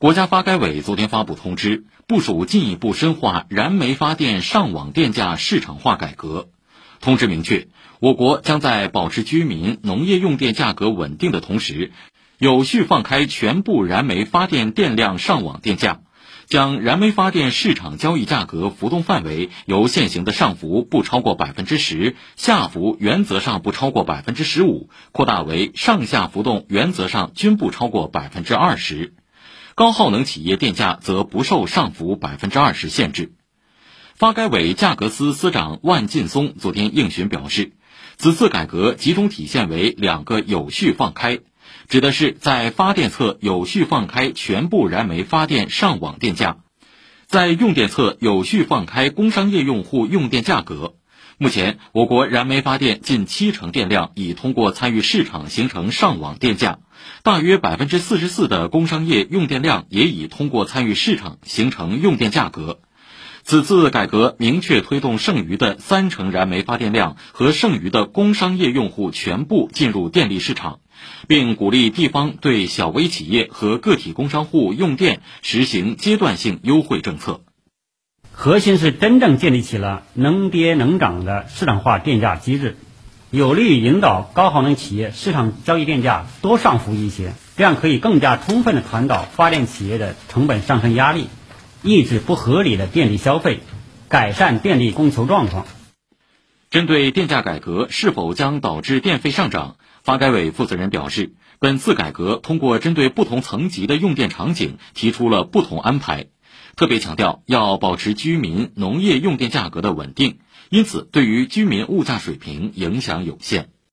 国家发改委昨天发布通知，部署进一步深化燃煤发电上网电价市场化改革。通知明确，我国将在保持居民、农业用电价格稳定的同时，有序放开全部燃煤发电电量上网电价。将燃煤发电市场交易价格浮动范围由现行的上浮不超过百分之十，下浮原则上不超过百分之十五，扩大为上下浮动原则上均不超过百分之二十。高耗能企业电价则不受上浮百分之二十限制。发改委价格司司长万劲松昨天应询表示，此次改革集中体现为两个有序放开。指的是在发电侧有序放开全部燃煤发电上网电价，在用电侧有序放开工商业用户用电价格。目前，我国燃煤发电近七成电量已通过参与市场形成上网电价，大约百分之四十四的工商业用电量也已通过参与市场形成用电价格。此次改革明确推动剩余的三成燃煤发电量和剩余的工商业用户全部进入电力市场。并鼓励地方对小微企业和个体工商户用电实行阶段性优惠政策。核心是真正建立起了能跌能涨的市场化电价机制，有利于引导高耗能企业市场交易电价多上浮一些，这样可以更加充分的传导发电企业的成本上升压力，抑制不合理的电力消费，改善电力供求状况。针对电价改革是否将导致电费上涨？发改委负责人表示，本次改革通过针对不同层级的用电场景提出了不同安排，特别强调要保持居民、农业用电价格的稳定，因此对于居民物价水平影响有限。